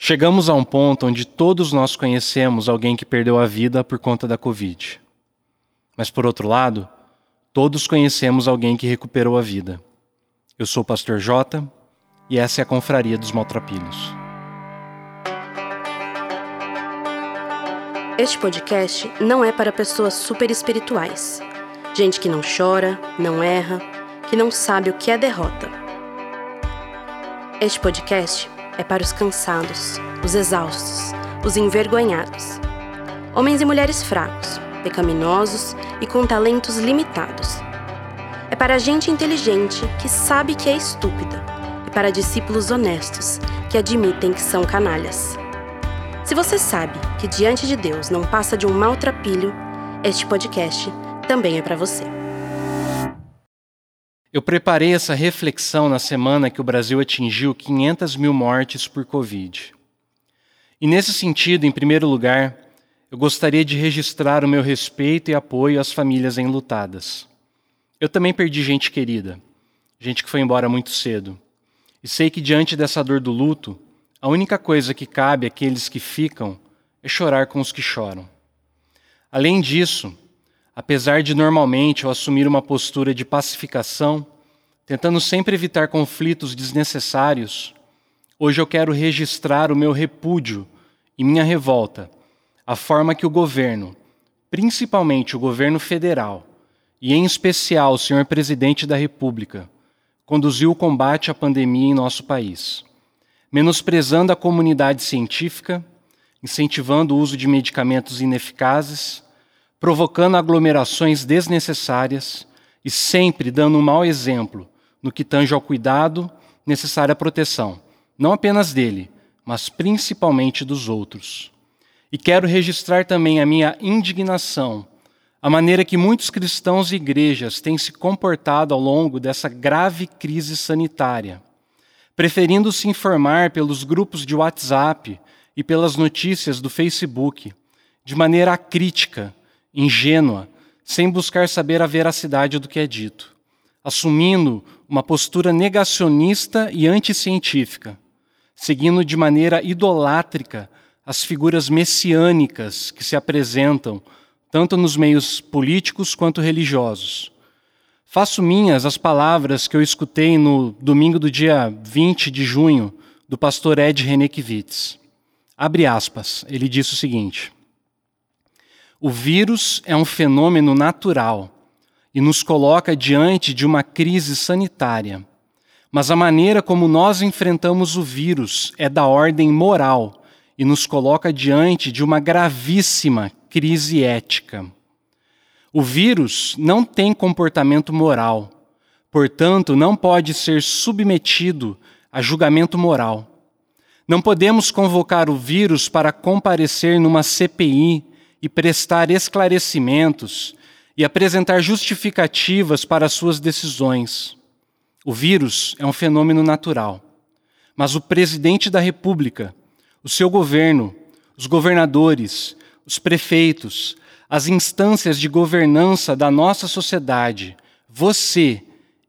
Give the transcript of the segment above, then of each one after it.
Chegamos a um ponto onde todos nós conhecemos alguém que perdeu a vida por conta da Covid. Mas, por outro lado, todos conhecemos alguém que recuperou a vida. Eu sou o Pastor Jota e essa é a Confraria dos Maltrapilhos. Este podcast não é para pessoas super espirituais. Gente que não chora, não erra, que não sabe o que é derrota. Este podcast é para os cansados, os exaustos, os envergonhados. Homens e mulheres fracos, pecaminosos e com talentos limitados. É para gente inteligente que sabe que é estúpida e para discípulos honestos que admitem que são canalhas. Se você sabe que diante de Deus não passa de um maltrapilho, este podcast também é para você. Eu preparei essa reflexão na semana que o Brasil atingiu 500 mil mortes por Covid. E nesse sentido, em primeiro lugar, eu gostaria de registrar o meu respeito e apoio às famílias enlutadas. Eu também perdi gente querida, gente que foi embora muito cedo. E sei que diante dessa dor do luto, a única coisa que cabe àqueles que ficam é chorar com os que choram. Além disso, apesar de normalmente eu assumir uma postura de pacificação, tentando sempre evitar conflitos desnecessários, hoje eu quero registrar o meu repúdio e minha revolta à forma que o governo, principalmente o governo federal, e em especial o senhor presidente da República, conduziu o combate à pandemia em nosso país, menosprezando a comunidade científica, incentivando o uso de medicamentos ineficazes provocando aglomerações desnecessárias e sempre dando um mau exemplo no que tange ao cuidado necessário à proteção, não apenas dele, mas principalmente dos outros. E quero registrar também a minha indignação, a maneira que muitos cristãos e igrejas têm se comportado ao longo dessa grave crise sanitária, preferindo se informar pelos grupos de WhatsApp e pelas notícias do Facebook, de maneira crítica, ingênua, sem buscar saber a veracidade do que é dito, assumindo uma postura negacionista e anticientífica, seguindo de maneira idolátrica as figuras messiânicas que se apresentam tanto nos meios políticos quanto religiosos. Faço minhas as palavras que eu escutei no domingo do dia 20 de junho do pastor Ed Renekiewicz. Abre aspas, ele disse o seguinte: o vírus é um fenômeno natural e nos coloca diante de uma crise sanitária. Mas a maneira como nós enfrentamos o vírus é da ordem moral e nos coloca diante de uma gravíssima crise ética. O vírus não tem comportamento moral, portanto, não pode ser submetido a julgamento moral. Não podemos convocar o vírus para comparecer numa CPI e prestar esclarecimentos e apresentar justificativas para suas decisões. O vírus é um fenômeno natural, mas o presidente da República, o seu governo, os governadores, os prefeitos, as instâncias de governança da nossa sociedade, você,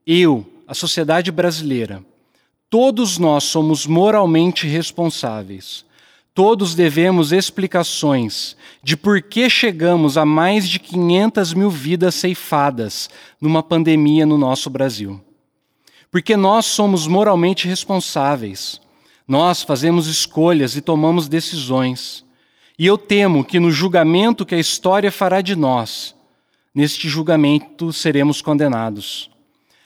eu, a sociedade brasileira, todos nós somos moralmente responsáveis Todos devemos explicações de por que chegamos a mais de 500 mil vidas ceifadas numa pandemia no nosso Brasil. Porque nós somos moralmente responsáveis. Nós fazemos escolhas e tomamos decisões. E eu temo que no julgamento que a história fará de nós, neste julgamento seremos condenados.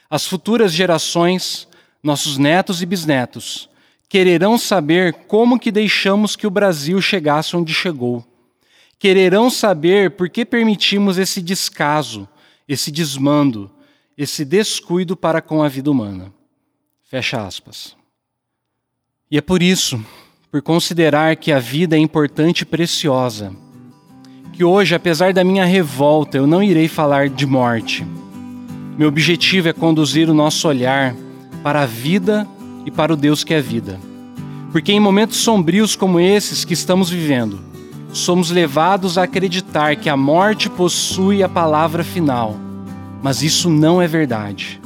As futuras gerações, nossos netos e bisnetos, quererão saber como que deixamos que o Brasil chegasse onde chegou. Quererão saber por que permitimos esse descaso, esse desmando, esse descuido para com a vida humana. Fecha aspas. E é por isso, por considerar que a vida é importante e preciosa, que hoje, apesar da minha revolta, eu não irei falar de morte. Meu objetivo é conduzir o nosso olhar para a vida e para o Deus que é vida. Porque em momentos sombrios como esses que estamos vivendo, somos levados a acreditar que a morte possui a palavra final. Mas isso não é verdade.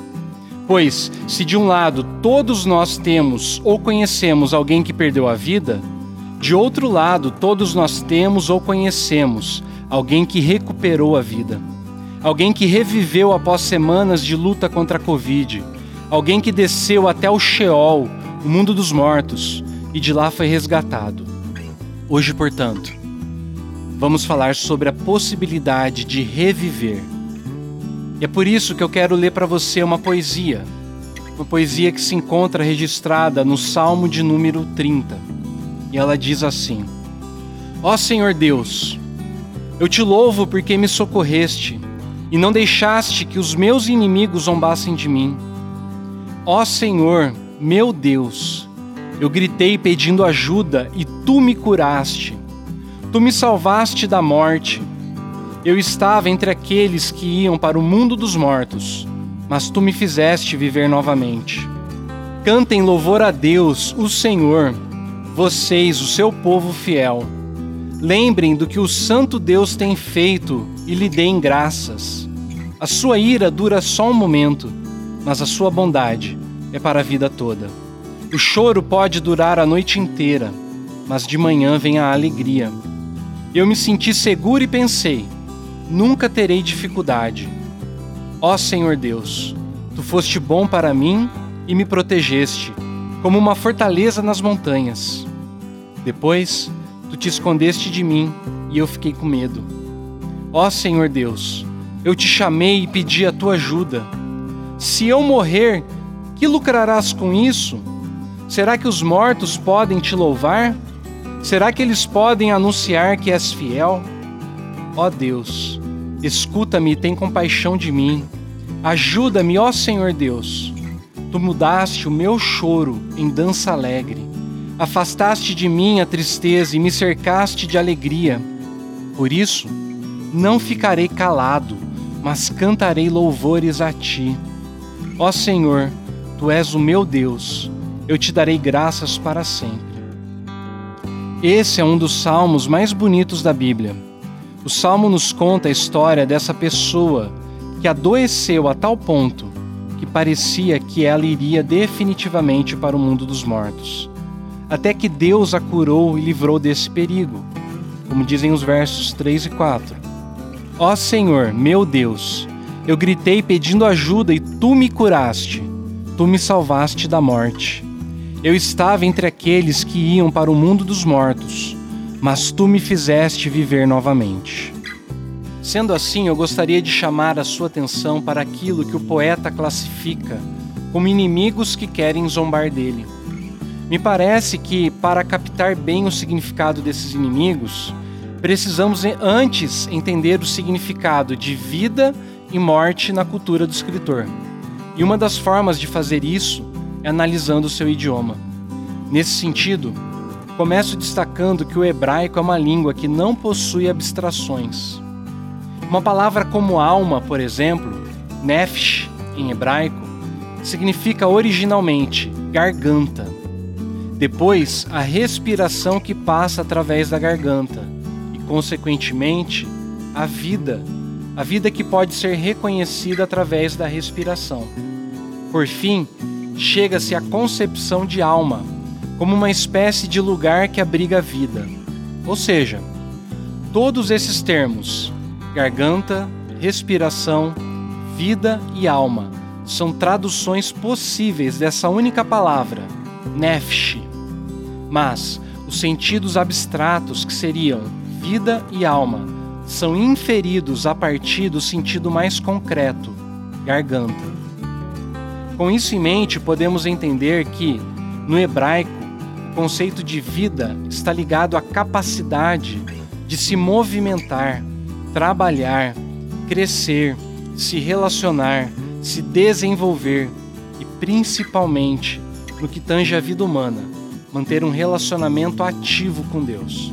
Pois, se de um lado todos nós temos ou conhecemos alguém que perdeu a vida, De outro lado, todos nós temos ou conhecemos alguém que recuperou a vida, alguém que reviveu após semanas de luta contra a Covid, alguém que desceu até o Sheol, o mundo dos mortos, e de lá foi resgatado. Hoje, portanto, vamos falar sobre a possibilidade de reviver. E é por isso que eu quero ler para você uma poesia, uma poesia que se encontra registrada no Salmo de número 30. E ela diz assim: Ó Senhor Deus, eu te louvo porque me socorreste e não deixaste que os meus inimigos zombassem de mim. Ó Senhor, meu Deus, eu gritei pedindo ajuda e tu me curaste. Tu me salvaste da morte. Eu estava entre aqueles que iam para o mundo dos mortos, mas tu me fizeste viver novamente. Cantem louvor a Deus, o Senhor, vocês, o seu povo fiel. Lembrem do que o Santo Deus tem feito e lhe deem graças. A sua ira dura só um momento, mas a sua bondade é para a vida toda. O choro pode durar a noite inteira, mas de manhã vem a alegria. Eu me senti seguro e pensei: nunca terei dificuldade. Ó Senhor Deus, tu foste bom para mim e me protegeste, como uma fortaleza nas montanhas. Depois, Tu te escondeste de mim e eu fiquei com medo. Ó Senhor Deus, eu te chamei e pedi a tua ajuda. Se eu morrer, que lucrarás com isso? Será que os mortos podem te louvar? Será que eles podem anunciar que és fiel? Ó Deus, escuta-me e tem compaixão de mim. Ajuda-me, ó Senhor Deus. Tu mudaste o meu choro em dança alegre. Afastaste de mim a tristeza e me cercaste de alegria. Por isso, não ficarei calado, mas cantarei louvores a ti. Ó Senhor, tu és o meu Deus, eu te darei graças para sempre. Esse é um dos salmos mais bonitos da Bíblia. O salmo nos conta a história dessa pessoa que adoeceu a tal ponto que parecia que ela iria definitivamente para o mundo dos mortos até que Deus a curou e livrou desse perigo, como dizem os versos 3 e 4. Ó Senhor, meu Deus, eu gritei pedindo ajuda e tu me curaste, tu me salvaste da morte. Eu estava entre aqueles que iam para o mundo dos mortos, mas tu me fizeste viver novamente. Sendo assim, eu gostaria de chamar a sua atenção para aquilo que o poeta classifica como inimigos que querem zombar dele. Me parece que, para captar bem o significado desses inimigos, precisamos antes entender o significado de vida e morte na cultura do escritor. E uma das formas de fazer isso analisando o seu idioma. Nesse sentido, começo destacando que o hebraico é uma língua que não possui abstrações. Uma palavra como alma, por exemplo, nefesh em hebraico, significa originalmente garganta depois, a respiração que passa através da garganta e, consequentemente, a vida, a vida que pode ser reconhecida através da respiração. Por fim, chega-se à concepção de alma, como uma espécie de lugar que abriga a vida. Ou seja, todos esses termos, garganta, respiração, vida e alma, são traduções possíveis dessa única palavra, nefesh, mas os sentidos abstratos, que seriam vida e alma, são inferidos a partir do sentido mais concreto, garganta. Com isso em mente, podemos entender que, no hebraico, o conceito de vida está ligado à capacidade de se movimentar, trabalhar, crescer, se relacionar, se desenvolver e, principalmente, no que tange a vida humana, manter um relacionamento ativo com Deus.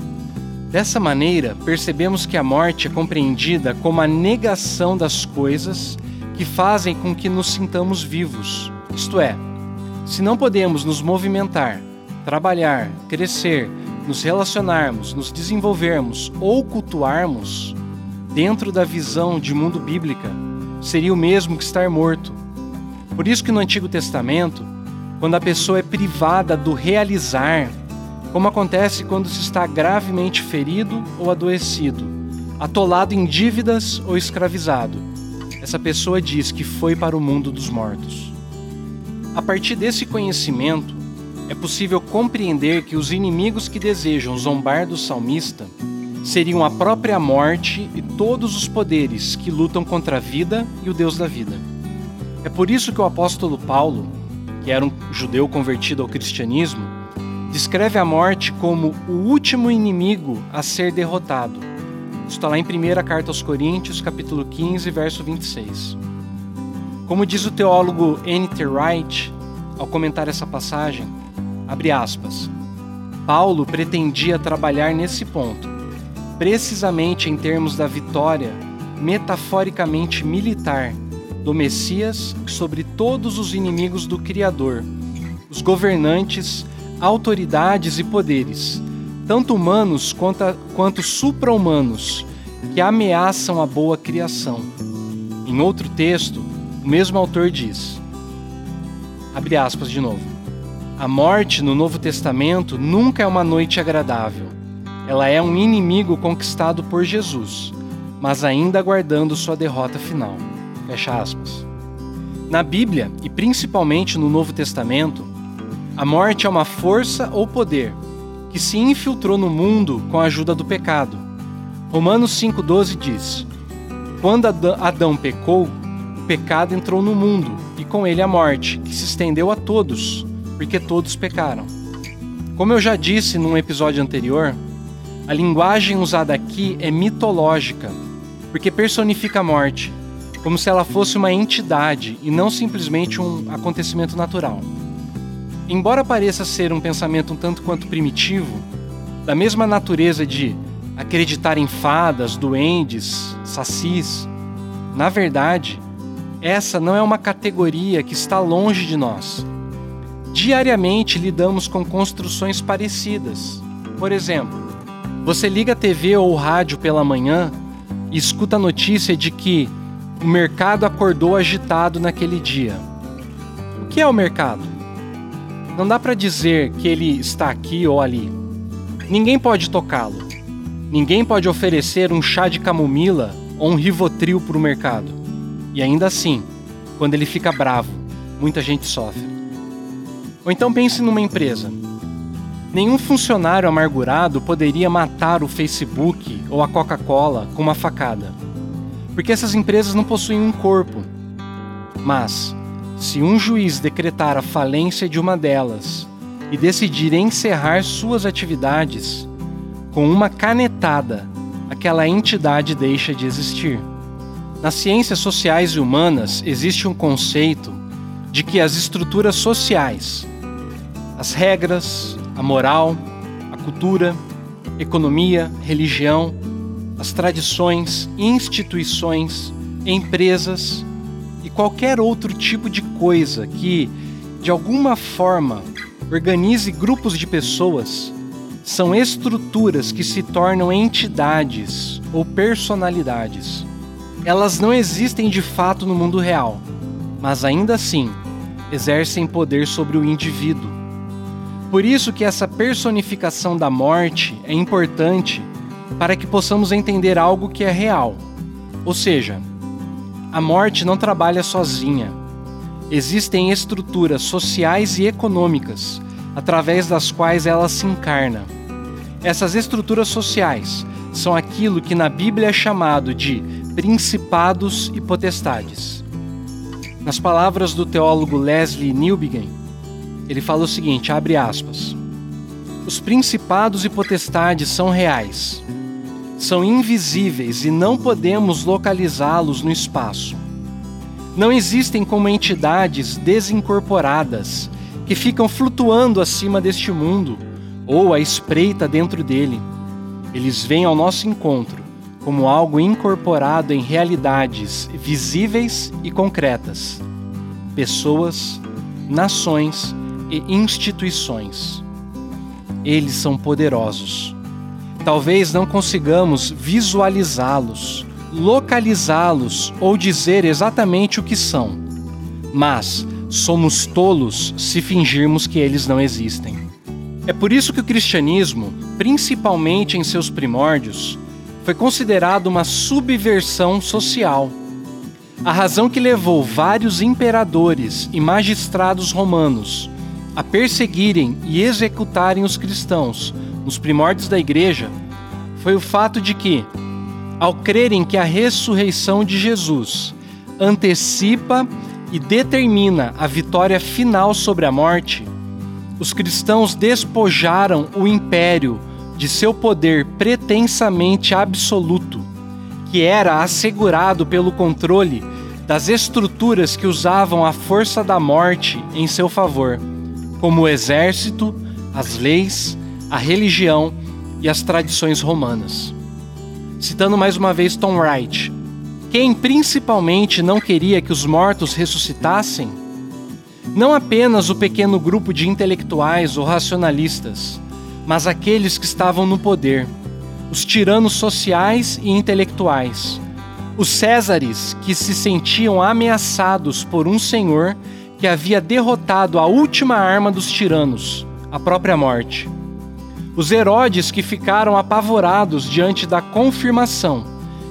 Dessa maneira, percebemos que a morte é compreendida como a negação das coisas que fazem com que nos sintamos vivos. Isto é, se não podemos nos movimentar, trabalhar, crescer, nos relacionarmos, nos desenvolvermos ou cultuarmos, dentro da visão de mundo bíblica, seria o mesmo que estar morto. Por isso que no Antigo Testamento, quando a pessoa é privada do realizar, como acontece quando se está gravemente ferido ou adoecido, atolado em dívidas ou escravizado. Essa pessoa diz que foi para o mundo dos mortos. A partir desse conhecimento, é possível compreender que os inimigos que desejam zombar do salmista seriam a própria morte e todos os poderes que lutam contra a vida e o Deus da vida. É por isso que o apóstolo Paulo, que era um judeu convertido ao cristianismo, descreve a morte como o último inimigo a ser derrotado. Está lá em 1 Carta aos Coríntios, capítulo 15, verso 26. Como diz o teólogo N.T. Wright, ao comentar essa passagem, abre aspas, Paulo pretendia trabalhar nesse ponto, precisamente em termos da vitória metaforicamente militar do Messias sobre todos os inimigos do Criador, os governantes, autoridades e poderes, tanto humanos quanto, quanto supra-humanos, que ameaçam a boa criação. Em outro texto, o mesmo autor diz: abre aspas de novo. A morte no Novo Testamento nunca é uma noite agradável. Ela é um inimigo conquistado por Jesus, mas ainda aguardando sua derrota final. Fecha aspas. Na Bíblia, e principalmente no Novo Testamento, a morte é uma força ou poder que se infiltrou no mundo com a ajuda do pecado. Romanos 5,12 diz: Quando Adão pecou, o pecado entrou no mundo e com ele a morte, que se estendeu a todos, porque todos pecaram. Como eu já disse num episódio anterior, a linguagem usada aqui é mitológica, porque personifica a morte, como se ela fosse uma entidade e não simplesmente um acontecimento natural. Embora pareça ser um pensamento um tanto quanto primitivo, da mesma natureza de acreditar em fadas, duendes, sacis, na verdade, essa não é uma categoria que está longe de nós. Diariamente lidamos com construções parecidas. Por exemplo, você liga a TV ou o rádio pela manhã e escuta a notícia de que o mercado acordou agitado naquele dia. O que é o mercado? Não dá para dizer que ele está aqui ou ali. Ninguém pode tocá-lo. Ninguém pode oferecer um chá de camomila ou um rivotril para o mercado. E ainda assim, quando ele fica bravo, muita gente sofre. Ou então pense numa empresa. Nenhum funcionário amargurado poderia matar o Facebook ou a Coca-Cola com uma facada, porque essas empresas não possuem um corpo. Mas, se um juiz decretar a falência de uma delas e decidir encerrar suas atividades, com uma canetada, aquela entidade deixa de existir. Nas ciências sociais e humanas existe um conceito de que as estruturas sociais, as regras, a moral, a cultura, economia, religião, as tradições, instituições, empresas qualquer outro tipo de coisa que, de alguma forma, organize grupos de pessoas são estruturas que se tornam entidades ou personalidades. Elas não existem de fato no mundo real, mas ainda assim exercem poder sobre o indivíduo por isso que essa personificação da morte é importante para que possamos entender algo que é real. Ou seja, a morte não trabalha sozinha. Existem estruturas sociais e econômicas através das quais ela se encarna. Essas estruturas sociais são aquilo que na Bíblia é chamado de principados e potestades. Nas palavras do teólogo Leslie Newbigin, ele fala o seguinte, abre aspas: Os principados e potestades são reais. São invisíveis e não podemos localizá-los no espaço. Não existem como entidades desincorporadas que ficam flutuando acima deste mundo ou à espreita dentro dele. Eles vêm ao nosso encontro como algo incorporado em realidades visíveis e concretas. Pessoas, nações e instituições. Eles são poderosos. Talvez não consigamos visualizá-los, localizá-los ou dizer exatamente o que são, mas somos tolos se fingirmos que eles não existem. É por isso que o cristianismo, principalmente em seus primórdios, foi considerado uma subversão social. A razão que levou vários imperadores e magistrados romanos a perseguirem e executarem os cristãos nos primórdios da igreja foi o fato de que, ao crerem que a ressurreição de Jesus antecipa e determina a vitória final sobre a morte, os cristãos despojaram o império de seu poder pretensamente absoluto, que era assegurado pelo controle das estruturas que usavam a força da morte em seu favor como o exército, as leis, a religião e as tradições romanas. Citando mais uma vez Tom Wright, quem principalmente não queria que os mortos ressuscitassem? Não apenas o pequeno grupo de intelectuais ou racionalistas, mas aqueles que estavam no poder, os tiranos sociais e intelectuais, os césares que se sentiam ameaçados por um senhor que havia derrotado a última arma dos tiranos, a própria morte. Os Herodes que ficaram apavorados diante da confirmação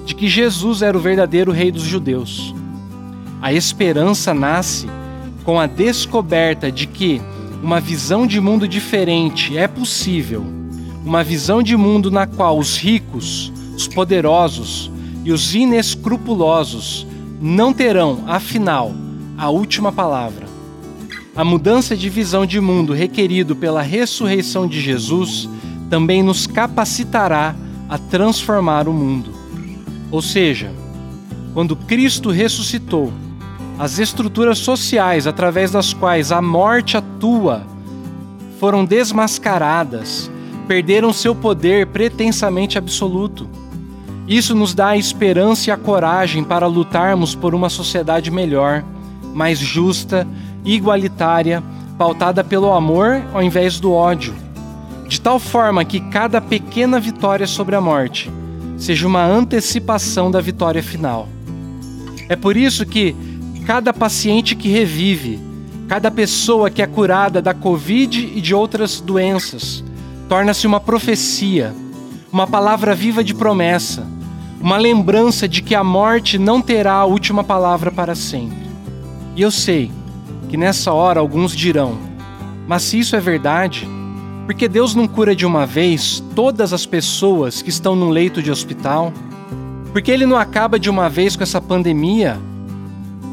de que Jesus era o verdadeiro rei dos judeus. A esperança nasce com a descoberta de que uma visão de mundo diferente é possível, uma visão de mundo na qual os ricos, os poderosos e os inescrupulosos não terão, afinal, a última palavra. A mudança de visão de mundo requerido pela ressurreição de Jesus também nos capacitará a transformar o mundo. Ou seja, quando Cristo ressuscitou, as estruturas sociais através das quais a morte atua foram desmascaradas, perderam seu poder pretensamente absoluto. Isso nos dá a esperança e a coragem para lutarmos por uma sociedade melhor mais justa, igualitária, pautada pelo amor ao invés do ódio, de tal forma que cada pequena vitória sobre a morte seja uma antecipação da vitória final. É por isso que cada paciente que revive, cada pessoa que é curada da Covid e de outras doenças, torna-se uma profecia, uma palavra viva de promessa, uma lembrança de que a morte não terá a última palavra para sempre. E eu sei que nessa hora alguns dirão: mas se isso é verdade, por que Deus não cura de uma vez todas as pessoas que estão num leito de hospital? Por que Ele não acaba de uma vez com essa pandemia?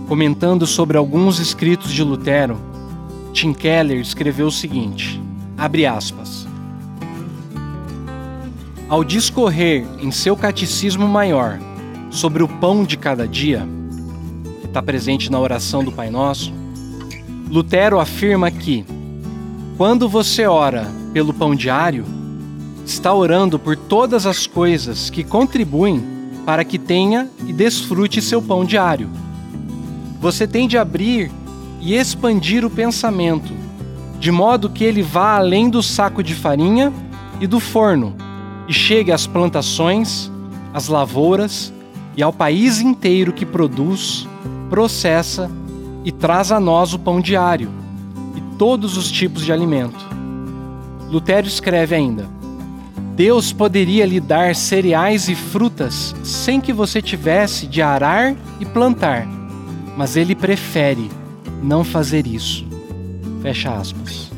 Comentando sobre alguns escritos de Lutero, Tim Keller escreveu o seguinte: abre aspas. Ao discorrer em seu catecismo maior sobre o pão de cada dia, está presente na oração do Pai Nosso, Lutero afirma que, quando você ora pelo pão diário, está orando por todas as coisas que contribuem para que tenha e desfrute seu pão diário. Você tem de abrir e expandir o pensamento, de modo que ele vá além do saco de farinha e do forno e chegue às plantações, às lavouras e ao país inteiro que produz processa e traz a nós o pão diário e todos os tipos de alimento. Lutero escreve ainda: Deus poderia lhe dar cereais e frutas sem que você tivesse de arar e plantar, mas ele prefere não fazer isso. Fecha aspas.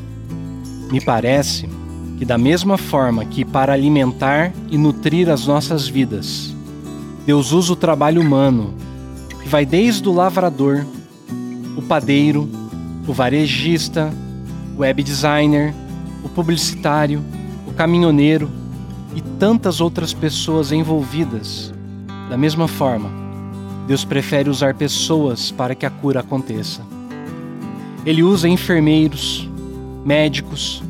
Me parece que, da mesma forma que para alimentar e nutrir as nossas vidas, Deus usa o trabalho humano que vai desde o lavrador, o padeiro, o varejista, o web designer, o publicitário, o caminhoneiro e tantas outras pessoas envolvidas. Da mesma forma, Deus prefere usar pessoas para que a cura aconteça. Ele usa enfermeiros, médicos,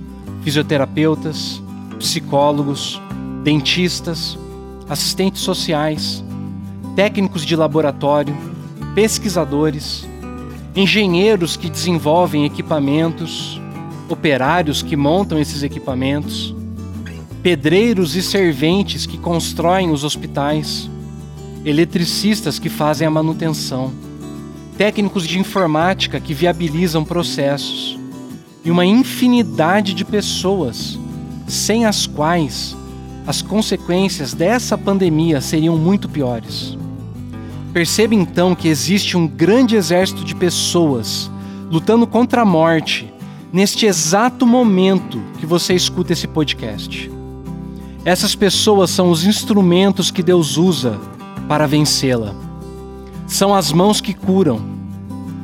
fisioterapeutas, psicólogos, dentistas, assistentes sociais, técnicos de laboratório, pesquisadores, engenheiros que desenvolvem equipamentos, operários que montam esses equipamentos, pedreiros e serventes que constroem os hospitais, eletricistas que fazem a manutenção, técnicos de informática que viabilizam processos, e uma infinidade de pessoas, sem as quais as consequências dessa pandemia seriam muito piores. Perceba então que existe um grande exército de pessoas lutando contra a morte neste exato momento que você escuta esse podcast. Essas pessoas são os instrumentos que Deus usa para vencê-la. São as mãos que curam,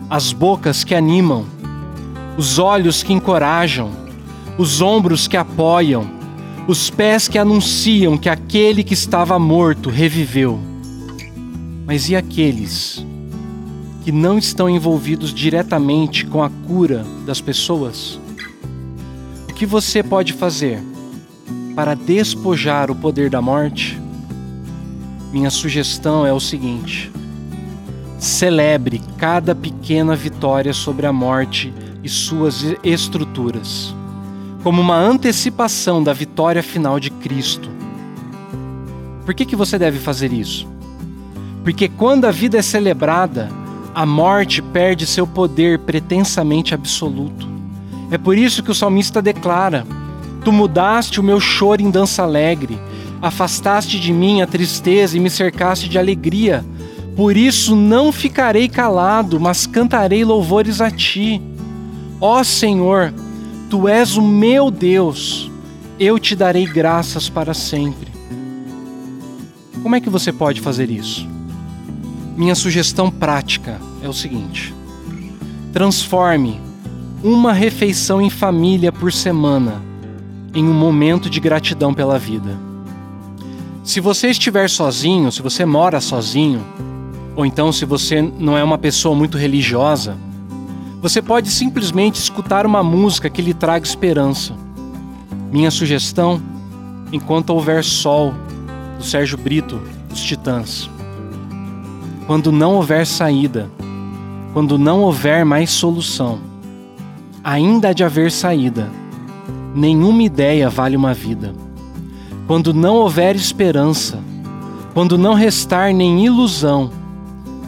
as bocas que animam, os olhos que encorajam, os ombros que apoiam, os pés que anunciam que aquele que estava morto reviveu. Mas e aqueles que não estão envolvidos diretamente com a cura das pessoas? O que você pode fazer para despojar o poder da morte? Minha sugestão é o seguinte: celebre cada pequena vitória sobre a morte e suas estruturas, como uma antecipação da vitória final de Cristo. Por que, que você deve fazer isso? Porque quando a vida é celebrada, a morte perde seu poder pretensamente absoluto. É por isso que o salmista declara: Tu mudaste o meu choro em dança alegre, afastaste de mim a tristeza e me cercaste de alegria. Por isso não ficarei calado, mas cantarei louvores a ti. Ó Senhor, tu és o meu Deus, eu te darei graças para sempre. Como é que você pode fazer isso? Minha sugestão prática é o seguinte: transforme uma refeição em família por semana em um momento de gratidão pela vida. Se você estiver sozinho, se você mora sozinho, ou então se você não é uma pessoa muito religiosa, você pode simplesmente escutar uma música que lhe traga esperança. Minha sugestão, enquanto houver sol, do Sérgio Brito, dos Titãs. Quando não houver saída, quando não houver mais solução, ainda há de haver saída. Nenhuma ideia vale uma vida. Quando não houver esperança, quando não restar nem ilusão,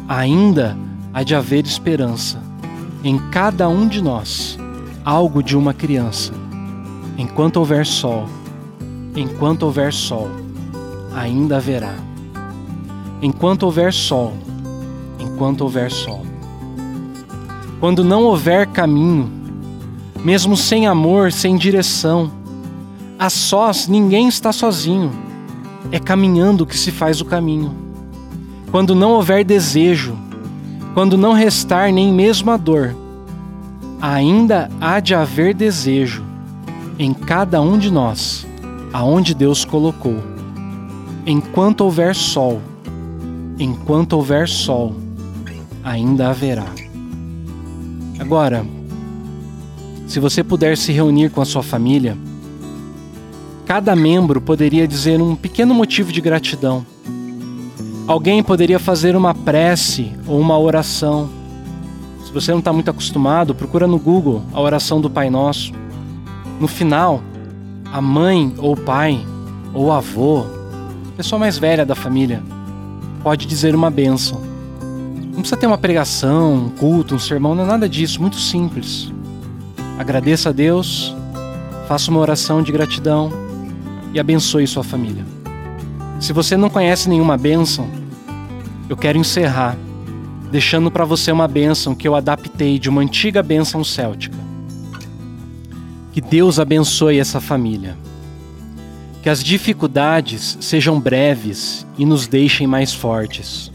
ainda há de haver esperança em cada um de nós, algo de uma criança. Enquanto houver sol, enquanto houver sol, ainda haverá. Enquanto houver sol, enquanto houver sol. Quando não houver caminho, mesmo sem amor, sem direção, a sós, ninguém está sozinho. É caminhando que se faz o caminho. Quando não houver desejo, quando não restar nem mesmo a dor, ainda há de haver desejo em cada um de nós, aonde Deus colocou. Enquanto houver sol, enquanto houver sol, ainda haverá. Agora, se você puder se reunir com a sua família, Cada membro poderia dizer um pequeno motivo de gratidão. Alguém poderia fazer uma prece ou uma oração. Se você não está muito acostumado, procura no Google a oração do Pai Nosso. No final, a mãe ou pai ou avô, a pessoa mais velha da família, pode dizer uma bênção. Não precisa ter uma pregação, um culto, um sermão, não é nada disso, muito simples. Agradeça a Deus, faça uma oração de gratidão e abençoe sua família. Se você não conhece nenhuma bênção, eu quero encerrar deixando para você uma bênção que eu adaptei de uma antiga bênção céltica. Que Deus abençoe essa família. Que as dificuldades sejam breves e nos deixem mais fortes.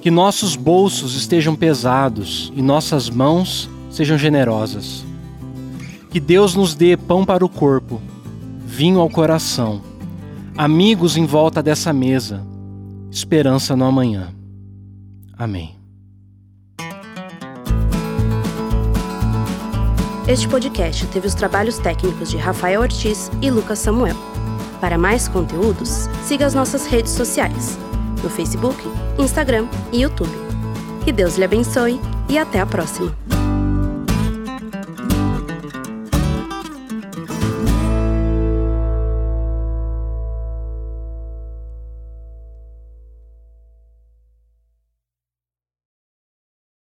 Que nossos bolsos estejam pesados e nossas mãos sejam generosas. Que Deus nos dê pão para o corpo vinho ao coração, amigos em volta dessa mesa, esperança no amanhã. Amém. Este podcast teve os trabalhos técnicos de Rafael Ortiz e Lucas Samuel. Para mais conteúdos, siga as nossas redes sociais, no Facebook, Instagram e YouTube. Que Deus lhe abençoe e até a próxima!